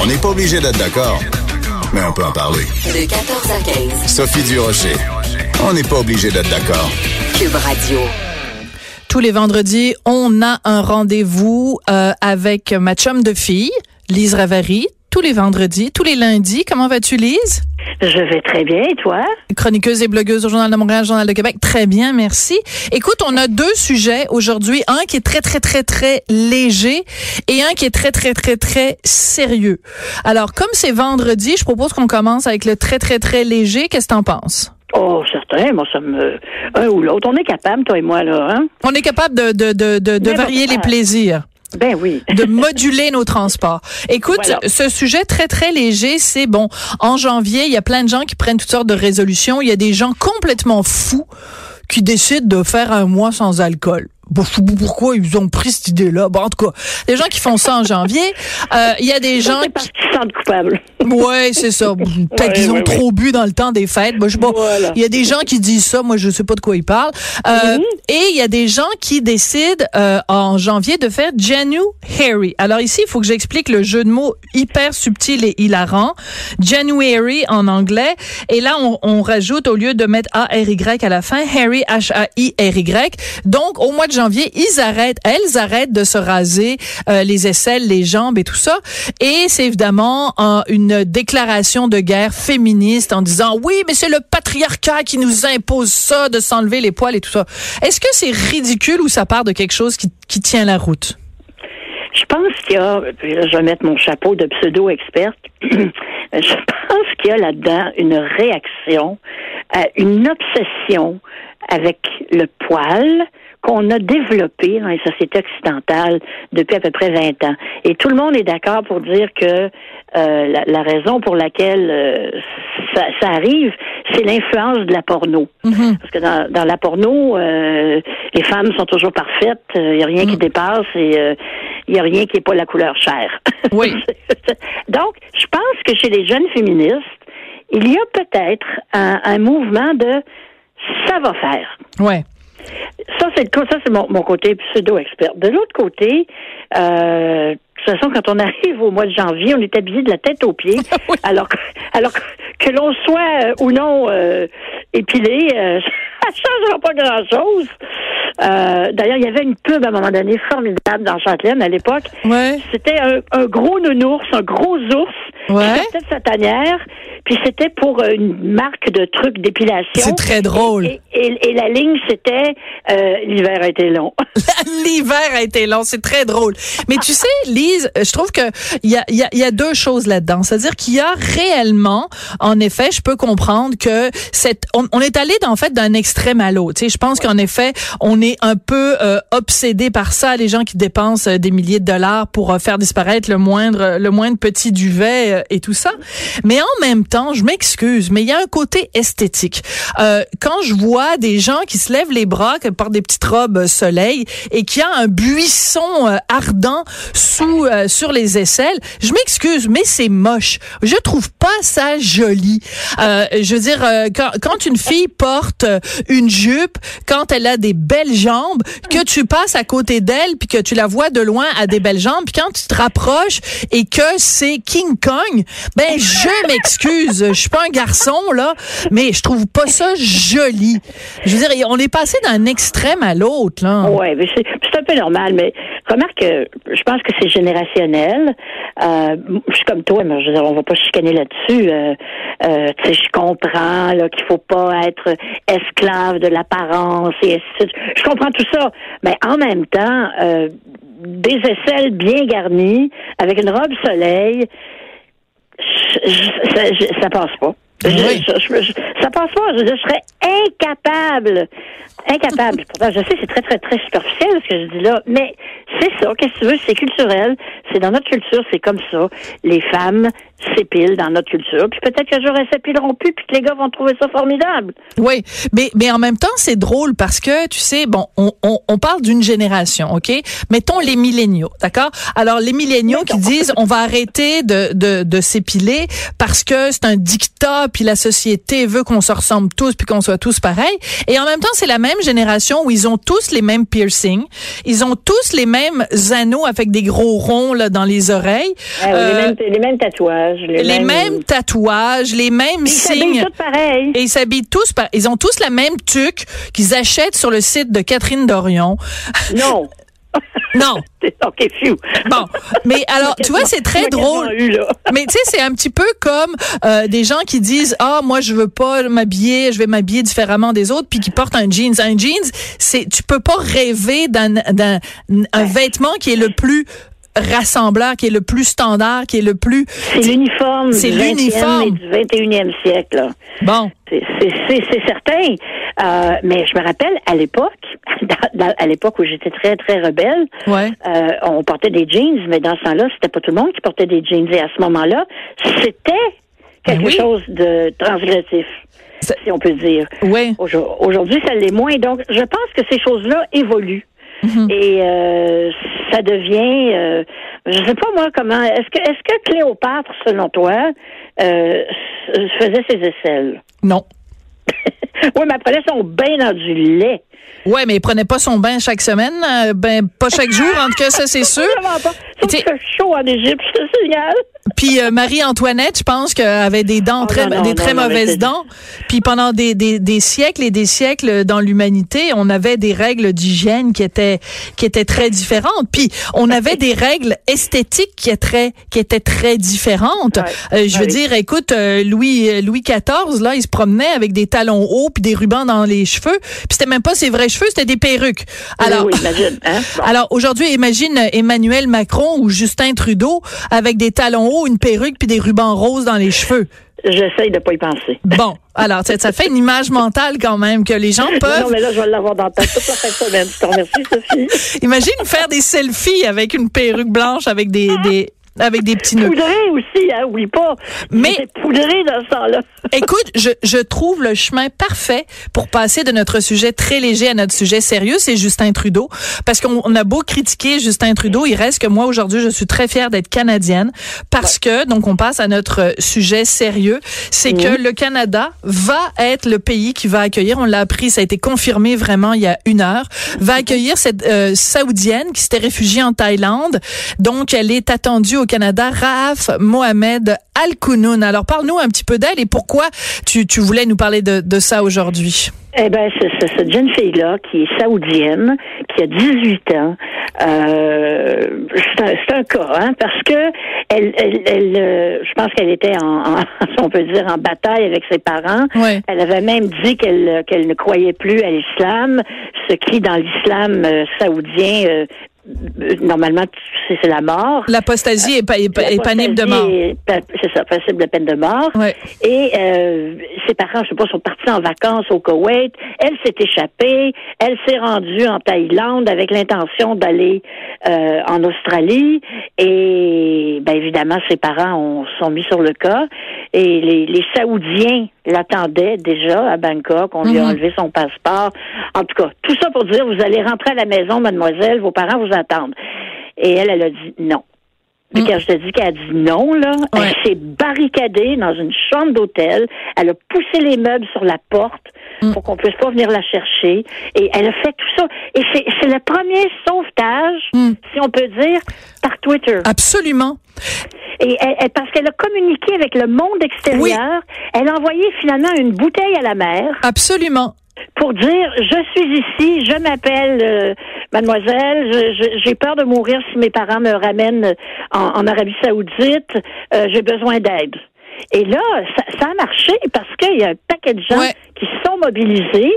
On n'est pas obligé d'être d'accord, mais on peut en parler. De 14 à 15. Sophie Durocher. On n'est pas obligé d'être d'accord. Cube Radio. Tous les vendredis, on a un rendez-vous euh, avec ma chum de fille, Lise Ravary. Tous les vendredis, tous les lundis. Comment vas-tu, Lise? Je vais très bien, et toi? Chroniqueuse et blogueuse au Journal de Montréal, Journal de Québec. Très bien, merci. Écoute, on a deux sujets aujourd'hui. Un qui est très, très, très, très léger et un qui est très, très, très, très sérieux. Alors, comme c'est vendredi, je propose qu'on commence avec le très, très, très léger. Qu'est-ce que t'en penses? Oh, certain, moi, ça me. Un ou l'autre. On est capable, toi et moi, là, hein? On est capable de, de, de, de, varier bon, les ah. plaisirs. Ben oui. de moduler nos transports. Écoute, Voilà. ce sujet très très léger, c'est bon. En janvier, il y a plein de gens qui prennent toutes sortes de résolutions. Il y a des gens complètement fous qui décident de faire un mois sans alcool. Bon, je sais pas pourquoi ils ont pris cette idée-là. Bon, en tout cas, des gens qui font ça en janvier. Euh, Il y a des gens parce qu'ils se sentent coupables. Ouais, c'est ça. Peut-être Ouais, qu'ils ont ouais, trop bu dans le temps des fêtes. Moi, je sais pas. Voilà. Il y a des gens qui disent ça. Moi, je sais pas de quoi ils parlent. Euh, Mhm. Et il y a des gens qui décident euh, en janvier de faire Janu Harry. Alors ici, il faut que j'explique le jeu de mots hyper subtil et hilarant. January en anglais. Et là, on, on rajoute au lieu de mettre A R Y à la fin, Harry H A I R Y. Donc, au mois de janvier, ils arrêtent, elles arrêtent de se raser euh, les aisselles, les jambes et tout ça. Et c'est évidemment euh, une déclaration de guerre féministe en disant oui, mais c'est le patriarcat qui nous impose ça, de s'enlever les poils et tout ça. Est-ce que c'est ridicule ou ça part de quelque chose qui, qui tient la route? Je pense qu'il y a, je vais mettre mon chapeau de pseudo-experte, je pense qu'il y a là-dedans une réaction, une obsession avec le poil qu'on a développé dans les sociétés occidentales depuis à peu près 20 ans. Et tout le monde est d'accord pour dire que euh, la, la raison pour laquelle euh, ça, ça arrive, c'est l'influence de la porno. Parce que dans, dans la porno, euh, les femmes sont toujours parfaites, il n'y a rien qui dépasse et il n'y a rien qui n'est pas la couleur chair. Oui. Donc, je pense que chez les jeunes féministes, il y a peut-être un, un mouvement de ça va faire. Ouais. Ça, c'est le ça, c'est mon, mon côté pseudo-expert. De l'autre côté, euh, de toute façon, quand on arrive au mois de janvier, on est habillé de la tête aux pieds. Oui. Alors que, alors que, que l'on soit euh, ou non euh, épilé, euh, ça changera pas grand-chose. D'ailleurs, il y avait une pub à un moment donné formidable dans Châtelaine à l'époque. Ouais. C'était un, un gros nounours, un gros ours Ouais. qui sortait de sa tanière. Puis c'était pour une marque de trucs d'épilation. C'est très drôle. Et, et- et la ligne, c'était euh, l'hiver a été long. L'hiver a été long, c'est très drôle. Mais tu sais, Lise, je trouve que il y a, y, a, y a deux choses là-dedans. C'est-à-dire qu'il y a réellement, en effet, je peux comprendre que cette, on, est allé en fait d'un extrême à l'autre. Tu sais, je pense qu'en effet, on est un peu euh, obsédé par ça, les gens qui dépensent euh, des milliers de dollars pour euh, faire disparaître le moindre, le moindre petit duvet euh, et tout ça. Mais en même temps, je m'excuse, mais il y a un côté esthétique. Euh, quand je vois des gens qui se lèvent les bras, qui portent des petites robes euh, soleil et qui a un buisson euh, ardent sous euh, sur les aisselles, je m'excuse, mais c'est moche. Je trouve pas ça joli. Euh, je veux dire, quand, quand une fille porte une jupe, quand elle a des belles jambes, que tu passes à côté d'elle puis que tu la vois de loin à des belles jambes, puis quand tu te rapproches et que c'est King Kong, ben je m'excuse, je suis pas un garçon là, mais je trouve pas ça joli. Je veux dire, on est passé d'un extrême à l'autre là. Oui, mais c'est un peu normal, mais remarque que je pense que c'est générationnel. Euh, je suis comme toi, mais je veux dire, on va pas chicaner là-dessus. Euh, euh, tu sais, je comprends là, qu'il faut pas être esclave de l'apparence et ainsi de suite. Je comprends tout ça, mais en même temps, euh, des aisselles bien garnies, avec une robe soleil, ça, je- ça passe pas. Je- je- je- ça passe pas. Je, je serais incapable. Incapable. Je sais, c'est très, très, très superficiel ce que je dis là. Mais c'est ça. Qu'est-ce que tu veux? C'est culturel. C'est dans notre culture. C'est comme ça. Les femmes s'épilent dans notre culture. Puis peut-être que j'aurais s'épileront plus, puis que les gars vont trouver ça formidable. Oui, mais, mais en même temps, c'est drôle parce que, tu sais, bon, on, on, on parle d'une génération, OK? Mettons les milléniaux, d'accord? Alors, les milléniaux qui disent on va arrêter de, de, de s'épiler parce que c'est un dictat, puis la société veut qu'on se ressemble tous, puis qu'on soit tous pareils. Et en même temps, c'est la même génération où ils ont tous les mêmes piercings, ils ont tous les mêmes anneaux avec des gros ronds là, dans les oreilles. Ah oui, Euh, les, mêmes, les mêmes tatouages. Les, les mêmes tatouages, les mêmes Ils signes. tous pareil. Et ils s'habillent tous par, ils ont tous la même tuque qu'ils achètent sur le site de Catherine Dorion. Non. Non. OK, phew. Bon. Mais alors, tu vois, c'est très drôle. eu, là? Mais tu sais, c'est un petit peu comme euh, des gens qui disent ah moi je veux pas m'habiller, je vais m'habiller différemment des autres, puis qui portent un jeans. Un jeans, c'est tu peux pas rêver d'un d'un un vêtement qui est le plus rassembleur, qui est le plus standard, qui est le plus C'est l'uniforme C'est du 20e l'uniforme. du 21e siècle. là. bon. C'est certain. Euh, mais je me rappelle, à l'époque, dans- dans- à l'époque où j'étais très, très rebelle, Ouais. euh, on portait des jeans, mais dans ce temps-là, c'était pas tout le monde qui portait des jeans. Et à ce moment-là, c'était quelque Ben oui. chose de transgressif, Ça- si on peut dire. Aujourd'hui, ça l'est moins. Donc, je pense que ces choses-là évoluent. Mhm. Et euh, ça devient, euh, je sais pas moi comment. Est-ce que, est-ce que Cléopâtre, selon toi, euh, faisait ses aisselles? Non. Oui, mais elle prenait son bain dans du lait. Ouais, mais il prenait pas son bain chaque semaine, euh, ben pas chaque jour. En tout cas, ça c'est sûr. Pas. Chaud en Égypte, je te signale. Puis euh, Marie-Antoinette, je pense qu'elle avait des dents Oh, très, non, non, des non, très non, mauvaises c'est- dents. Puis pendant des, des, des siècles et des siècles dans l'humanité, on avait des règles d'hygiène qui étaient qui étaient très différentes. Puis on avait des règles esthétiques qui étaient très qui étaient très différentes. Ouais. Euh, je veux dire, écoute, Louis Louis XIV là, il se promenait avec des talons hauts puis des rubans dans les cheveux. Puis c'était même pas ses vrais cheveux, c'était des perruques. Alors oui, imagine. Hein? Bon. alors aujourd'hui, imagine Emmanuel Macron ou Justin Trudeau avec des talons hauts, une perruque puis des rubans roses dans les cheveux. J'essaye de pas y penser. Bon, alors ça, ça fait une image mentale quand même que les gens Non, peuvent. mais là, je vais l'avoir dans tête toute la fin de semaine. Je te remercie, Sophie. Imagine faire des selfies avec une perruque blanche avec des, des avec des petits nœuds. Poudré aussi, hein, oui pas. Mais- poudré dans ce temps-là. Écoute, je, je trouve le chemin parfait pour passer de notre sujet très léger à notre sujet sérieux, c'est Justin Trudeau. Parce qu'on on a beau critiquer Justin Trudeau, il reste que moi aujourd'hui, je suis très fière d'être canadienne parce que, donc on passe à notre sujet sérieux, c'est que le Canada va être le pays qui va accueillir, on l'a appris, ça a été confirmé vraiment il y a une heure, va accueillir cette euh, Saoudienne qui s'était réfugiée en Thaïlande. Donc elle est attendue au Canada, Raaf Mohamed Al Kounoun. Alors parle-nous un petit peu d'elle et pourquoi tu, tu voulais nous parler de, de ça aujourd'hui. Eh ben, c'est cette jeune fille-là qui est saoudienne, qui a 18 ans. Euh, c'est un, un cas, hein, parce que elle, elle, elle, euh, je pense qu'elle était en, on peut dire, en bataille avec ses parents. Elle avait même dit qu'elle qu'elle ne croyait plus à l'islam, ce qui, dans l'islam euh, saoudien, normalement, c'est la mort. L'apostasie est, pa- est, pa- est panible de mort. C'est ça, passible de peine de mort. Ouais. Et euh, ses parents, je sais pas, sont partis en vacances au Koweït. Elle s'est échappée. Elle s'est rendue en Thaïlande avec l'intention d'aller euh, en Australie. Et ben évidemment, ses parents ont, sont mis sur le cas. Et les, les Saoudiens l'attendaient déjà à Bangkok. On lui a Mhm. enlevé son passeport. En tout cas, tout ça pour dire, vous allez rentrer à la maison, mademoiselle. Vos parents vous attendent. Et elle, elle a dit non. Mais quand je te dis qu'elle a dit non, là, Ouais. elle s'est barricadée dans une chambre d'hôtel. Elle a poussé les meubles sur la porte pour qu'on puisse pas venir la chercher. Et elle a fait tout ça. Et c'est le premier sauvetage, Mm. si on peut dire, par Twitter. Absolument. Et elle- elle- parce qu'elle a communiqué avec le monde extérieur, elle a envoyé finalement une bouteille à la mer Absolument. Pour dire je suis ici, je m'appelle euh, mademoiselle, je- j'ai peur de mourir si mes parents me ramènent en, en Arabie Saoudite, euh, j'ai besoin d'aide. Et là, ça, ça a marché parce qu'il y a un paquet de gens Ouais. qui se sont mobilisés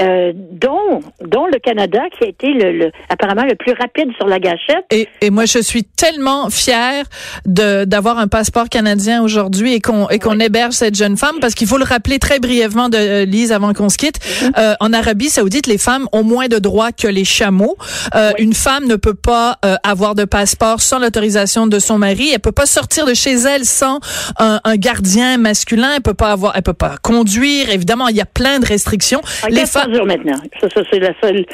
euh, dont, dont le Canada, qui a été le, le, apparemment le plus rapide sur la gâchette. Et, et moi, je suis tellement fière de d'avoir un passeport canadien aujourd'hui et qu'on et qu'on héberge cette jeune femme parce qu'il faut le rappeler très brièvement de euh, Lise avant qu'on se quitte. Euh, en Arabie Saoudite, les femmes ont moins de droits que les chameaux. Euh, Une femme ne peut pas euh, avoir de passeport sans l'autorisation de son mari. Elle peut pas sortir de chez elle sans un, un gardien masculin. Elle peut pas avoir, elle peut pas conduire. Évidemment, il y a plein de restrictions. Les 14 femmes, maintenant. Ça, ça c'est la seule,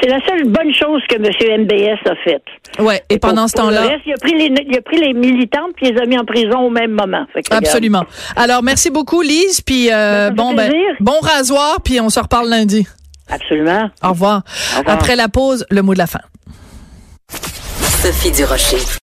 c'est la seule bonne chose que M. MBS a faite. ouais. Et pendant ce Pour- temps-là. il a pris les, il a pris les militantes puis il les a mis en prison au même moment. Regarde. Absolument. Alors, merci beaucoup, Lise. Puis, euh, Ben, bon, ben, bon rasoir, puis on se reparle lundi. Absolument. Au revoir. Au revoir. Après la pause, le mot de la fin. Sophie Durocher.